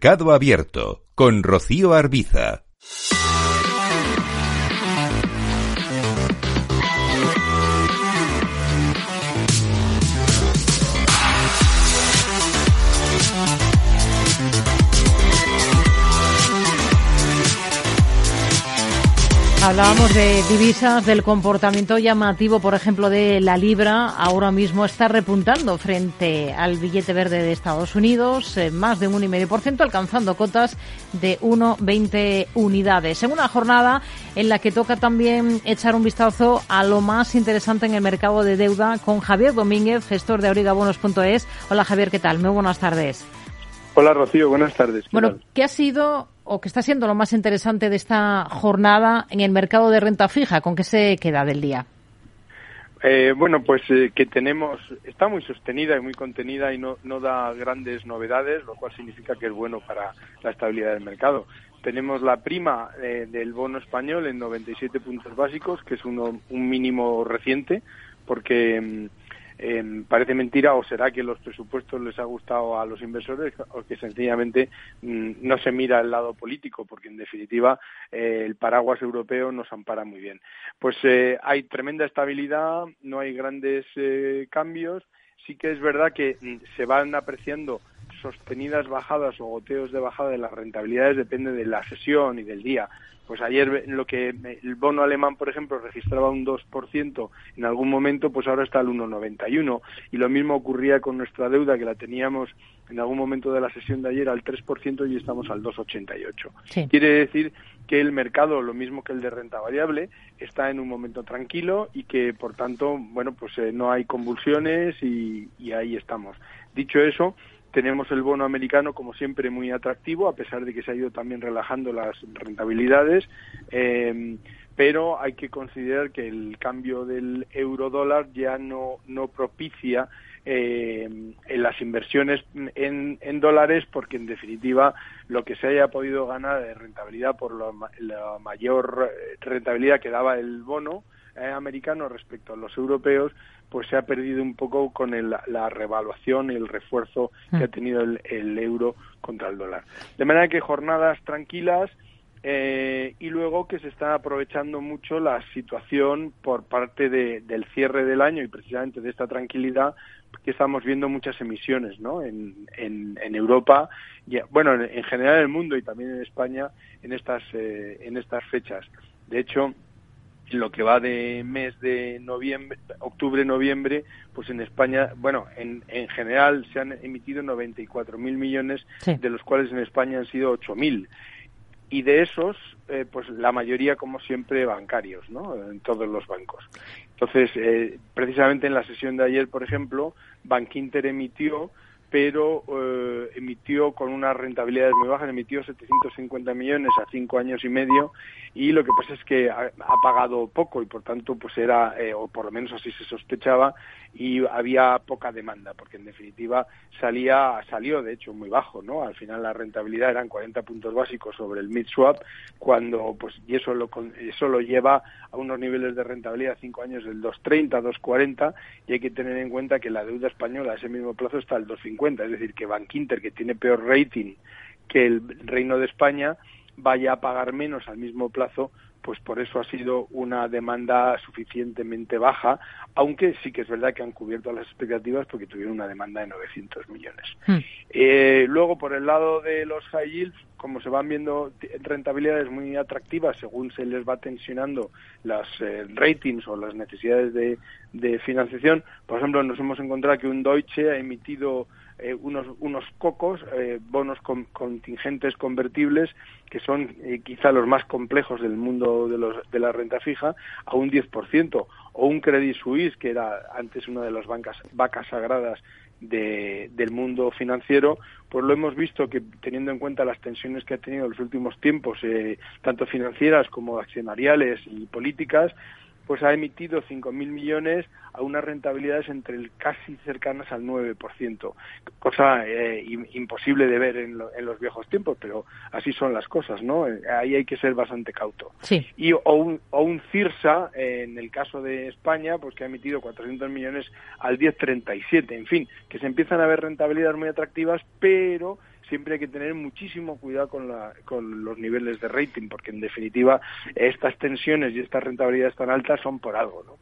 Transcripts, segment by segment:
Mercado Abierto con Rocío Arbiza. Hablábamos de divisas, del comportamiento llamativo, por ejemplo, de la libra. Ahora mismo está repuntando frente al billete verde de Estados Unidos, eh, más de un 1,5%, alcanzando cotas de 1,20 unidades. En una jornada en la que toca también echar un vistazo a lo más interesante en el mercado de deuda con Javier Domínguez, gestor de aurigabonos.es. Hola Javier, ¿qué tal? Muy buenas tardes. Hola Rocío, buenas tardes. Bueno, ¿qué ha sido o qué está siendo lo más interesante de esta jornada en el mercado de renta fija? ¿Con qué se queda del día? Eh, bueno, pues eh, que tenemos, está muy sostenida y muy contenida y no, no da grandes novedades, lo cual significa que es bueno para la estabilidad del mercado. Tenemos la prima eh, del bono español en 97 puntos básicos, que es uno, un mínimo reciente, porque mm, eh, parece mentira o será que los presupuestos les ha gustado a los inversores o que sencillamente mm, no se mira el lado político porque en definitiva eh, el paraguas europeo nos ampara muy bien. Pues eh, hay tremenda estabilidad, no hay grandes eh, cambios, sí que es verdad que mm, se van apreciando sostenidas bajadas o goteos de bajada de las rentabilidades depende de la sesión y del día. Pues ayer lo que el bono alemán, por ejemplo, registraba un 2% en algún momento, pues ahora está al 1,91. Y lo mismo ocurría con nuestra deuda, que la teníamos en algún momento de la sesión de ayer al 3% y estamos al 2,88. Quiere decir que el mercado, lo mismo que el de renta variable, está en un momento tranquilo y que, por tanto, bueno, pues eh, no hay convulsiones y, y ahí estamos. Dicho eso, tenemos el bono americano, como siempre, muy atractivo, a pesar de que se ha ido también relajando las rentabilidades. Eh, pero hay que considerar que el cambio del euro dólar ya no, no propicia eh, las inversiones en, en, dólares porque en definitiva lo que se haya podido ganar de rentabilidad por la, la mayor rentabilidad que daba el bono eh, americano respecto a los europeos pues se ha perdido un poco con el, la revaluación y el refuerzo que ha tenido el, el, euro contra el dólar. De manera que jornadas tranquilas eh, y luego que se está aprovechando mucho la situación por parte de, del cierre del año y precisamente de esta tranquilidad que estamos viendo muchas emisiones ¿no? en, en, en Europa, y, bueno, en, en, general en el mundo y también en España en estas, eh, en estas fechas. De hecho, lo que va de mes de noviembre, octubre, noviembre, pues en España, bueno, en, en general se han emitido 94.000 millones, sí. de los cuales en España han sido 8.000. Y de esos, eh, pues la mayoría, como siempre, bancarios, ¿no? En todos los bancos. Entonces, eh, precisamente en la sesión de ayer, por ejemplo, Bankinter emitió pero eh, emitió con unas rentabilidades muy bajas, emitió 750 millones a cinco años y medio y lo que pasa es que ha, pagado poco y por tanto pues era, eh, o por lo menos así se sospechaba, y había poca demanda, porque en definitiva salía, salió de hecho muy bajo, ¿no? Al final la rentabilidad eran 40 puntos básicos sobre el mid swap, cuando pues y eso lo eso lo lleva a unos niveles de rentabilidad cinco años del 2.30, 2.40 y hay que tener en cuenta que la deuda española a ese mismo plazo está al 2.50, es decir, que Bankinter que tiene peor rating que el Reino de España vaya a pagar menos al mismo plazo pues por eso ha sido una demanda suficientemente baja, aunque sí que es verdad que han cubierto las expectativas porque tuvieron una demanda de 900 millones. Hmm. Eh, luego, por el lado de los high yields, como se van viendo rentabilidades muy atractivas según se les va tensionando las eh, ratings o las necesidades de, financiación, por ejemplo, nos hemos encontrado que un Deutsche ha emitido eh, unos, unos cocos, bonos con, contingentes convertibles, que son quizá los más complejos del mundo de, los, de la renta fija, a un 10%, o un Credit Suisse, que era antes una de las bancas, vacas sagradas de, del mundo financiero, pues lo hemos visto que teniendo en cuenta las tensiones que ha tenido en los últimos tiempos, eh, tanto financieras como accionariales y políticas, pues ha emitido 5.000 millones a unas rentabilidades entre el casi cercanas al 9%, cosa eh, imposible de ver en, lo, en, los viejos tiempos, pero así son las cosas, ¿no? Ahí hay que ser bastante cauto. Sí. Y o un, o un CIRSA, eh, en el caso de España, pues que ha emitido 400 millones al 10,37, en fin, que se empiezan a ver rentabilidades muy atractivas, pero siempre hay que tener muchísimo cuidado con, la, con los niveles de rating, porque en definitiva estas tensiones y estas rentabilidades tan altas son por algo, ¿no?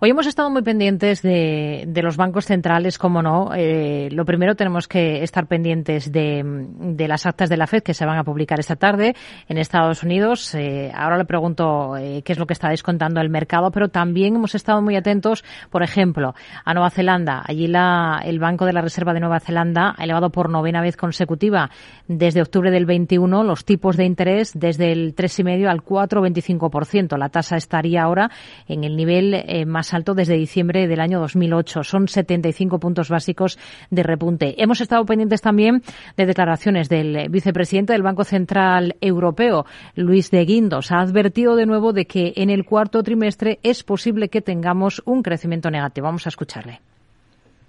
Hoy hemos estado muy pendientes de, los bancos centrales, como no. Eh, lo primero tenemos que estar pendientes de, de, las actas de la FED que se van a publicar esta tarde en Estados Unidos. Eh, ahora le pregunto eh, qué es lo que está descontando el mercado, pero también hemos estado muy atentos, por ejemplo, a Nueva Zelanda. Allí la, el Banco de la Reserva de Nueva Zelanda ha elevado por novena vez consecutiva desde octubre del 21 los tipos de interés desde el 3,5 al 4,25%. La tasa estaría ahora en el nivel eh, más alto desde diciembre del año 2008. Son 75 puntos básicos de repunte. Hemos estado pendientes también de declaraciones del vicepresidente del Banco Central Europeo, Luis de Guindos. Ha advertido de nuevo de que en el cuarto trimestre es posible que tengamos un crecimiento negativo. Vamos a escucharle.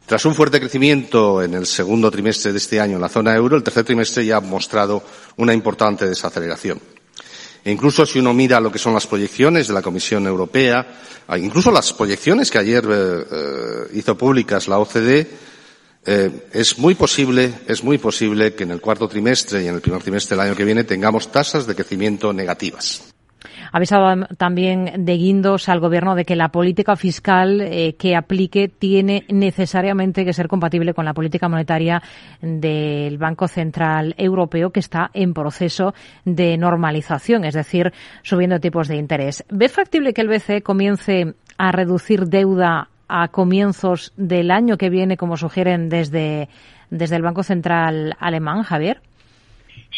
Tras un fuerte crecimiento en el segundo trimestre de este año en la zona euro, el tercer trimestre ya ha mostrado una importante desaceleración. E incluso si uno mira lo que son las proyecciones de la Comisión Europea, ah, incluso las proyecciones que ayer eh, eh, hizo públicas la OCDE, eh, es muy posible, es muy posible que en el cuarto trimestre y en el primer trimestre del año que viene tengamos tasas de crecimiento negativas. Ha avisado también de guindos al Gobierno de que la política fiscal eh, que aplique tiene necesariamente que ser compatible con la política monetaria del Banco Central Europeo, que está en proceso de normalización, es decir, subiendo tipos de interés. ¿Ve factible que el BCE comience a reducir deuda a comienzos del año que viene, como sugieren desde, desde el Banco Central alemán, Javier?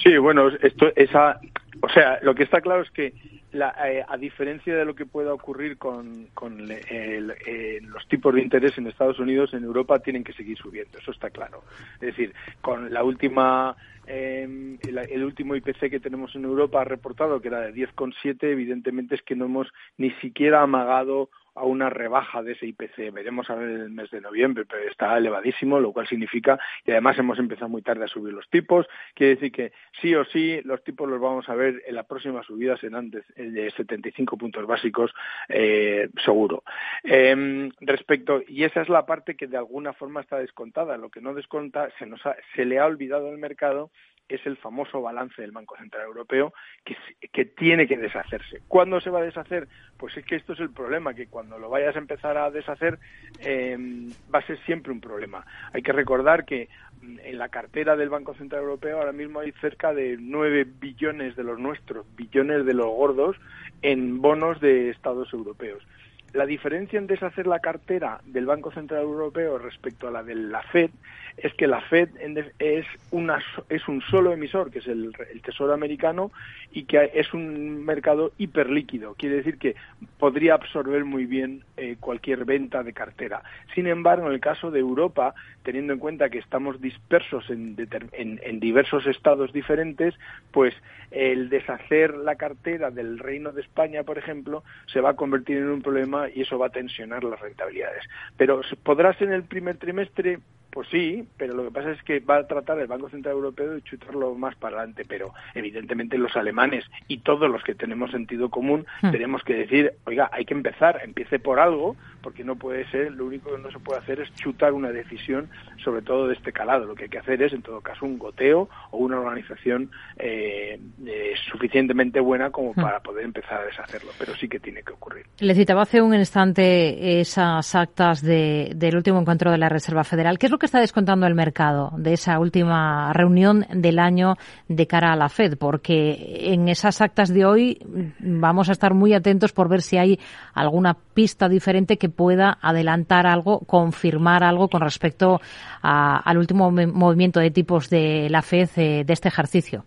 Sí, bueno, esto, esa, o sea, lo que está claro es que eh, a diferencia de lo que pueda ocurrir con, eh, los tipos de interés en Estados Unidos, en Europa tienen que seguir subiendo, eso está claro. Es decir, con la última eh, el, último IPC que tenemos en Europa ha reportado que era de 10,7, evidentemente es que no hemos ni siquiera amagado a una rebaja de ese IPC. Veremos a ver el mes de noviembre, pero está elevadísimo, lo cual significa, y además hemos empezado muy tarde a subir los tipos, quiere decir que sí o sí los tipos los vamos a ver en la próxima subida serán de, de 75 puntos básicos eh, seguro. Eh, respecto, y esa es la parte que de alguna forma está descontada, lo que no desconta se, nos se le ha olvidado al mercado es el famoso balance del Banco Central Europeo que, tiene que deshacerse. ¿Cuándo se va a deshacer? Pues es que esto es el problema, que cuando lo vayas a empezar a deshacer eh, va a ser siempre un problema. Hay que recordar que mm, en la cartera del Banco Central Europeo ahora mismo hay cerca de 9 billones de los nuestros, billones de los gordos, en bonos de Estados europeos. La diferencia en deshacer la cartera del Banco Central Europeo respecto a la de la Fed es que la Fed es, una, es un solo emisor, que es el, Tesoro americano, y que es un mercado hiperlíquido. Quiere decir que podría absorber muy bien eh, cualquier venta de cartera. Sin embargo, en el caso de Europa, teniendo en cuenta que estamos dispersos en, en diversos estados diferentes, pues el deshacer la cartera del Reino de España, por ejemplo, se va a convertir en un problema y eso va a tensionar las rentabilidades. Pero podrás en el primer trimestre pues sí, pero lo que pasa es que va a tratar el Banco Central Europeo de chutarlo más para adelante, pero evidentemente los alemanes y todos los que tenemos sentido común hmm. tenemos que decir, oiga, hay que empezar, empiece por algo, porque no puede ser, lo único que no se puede hacer es chutar una decisión, sobre todo de este calado. Lo que hay que hacer es, en todo caso, un goteo o una organización eh, eh, suficientemente buena como hmm. para poder empezar a deshacerlo, pero sí que tiene que ocurrir. Le citaba hace un instante esas actas del último encuentro de la Reserva Federal. ¿Qué es lo que está descontando el mercado de esa última reunión del año de cara a la Fed? Porque en esas actas de hoy vamos a estar muy atentos por ver si hay alguna pista diferente que pueda adelantar algo, confirmar algo con respecto al último movimiento de tipos de la Fed eh, de este ejercicio.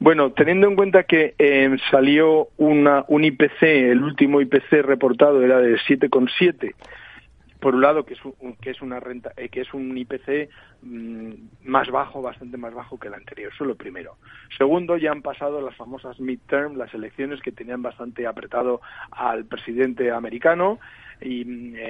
Bueno, teniendo en cuenta que eh, salió una, un IPC, el último IPC reportado era de 7,7 por un lado que es un, que es una renta eh, que es un IPC mm, más bajo bastante más bajo que el anterior. Eso es lo primero. Segundo ya han pasado las famosas midterm las elecciones que tenían bastante apretado al presidente americano y mm, eh,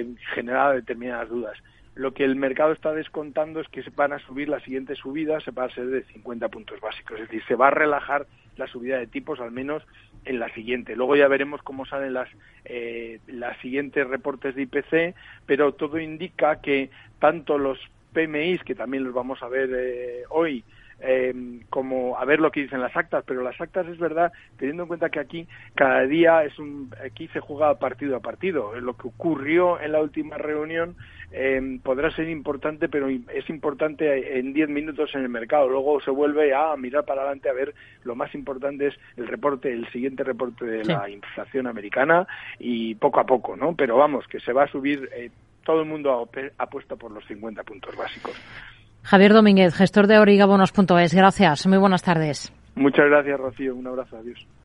eh, generaba determinadas dudas. Lo que el mercado está descontando es que se van a subir las siguientes subidas, se va a ser de 50 puntos básicos, es decir, se va a relajar la subida de tipos al menos en la siguiente. Luego ya veremos cómo salen las, eh, las siguientes reportes de IPC, pero todo indica que tanto los PMIs, que también los vamos a ver eh, hoy, eh, como a ver lo que dicen las actas, pero las actas es verdad, teniendo en cuenta que aquí cada día es un, aquí se juega partido a partido. Lo que ocurrió en la última reunión eh, podrá ser importante, pero es importante en 10 minutos en el mercado. Luego se vuelve a mirar para adelante a ver lo más importante es el reporte, el siguiente reporte de la inflación americana y poco a poco, ¿no? Pero vamos, que se va a subir. Eh, todo el mundo ha, puesto por los 50 puntos básicos. Javier Domínguez, gestor de origabonos.es. Gracias. Muy buenas tardes. Muchas gracias, Rocío. Un abrazo. Adiós.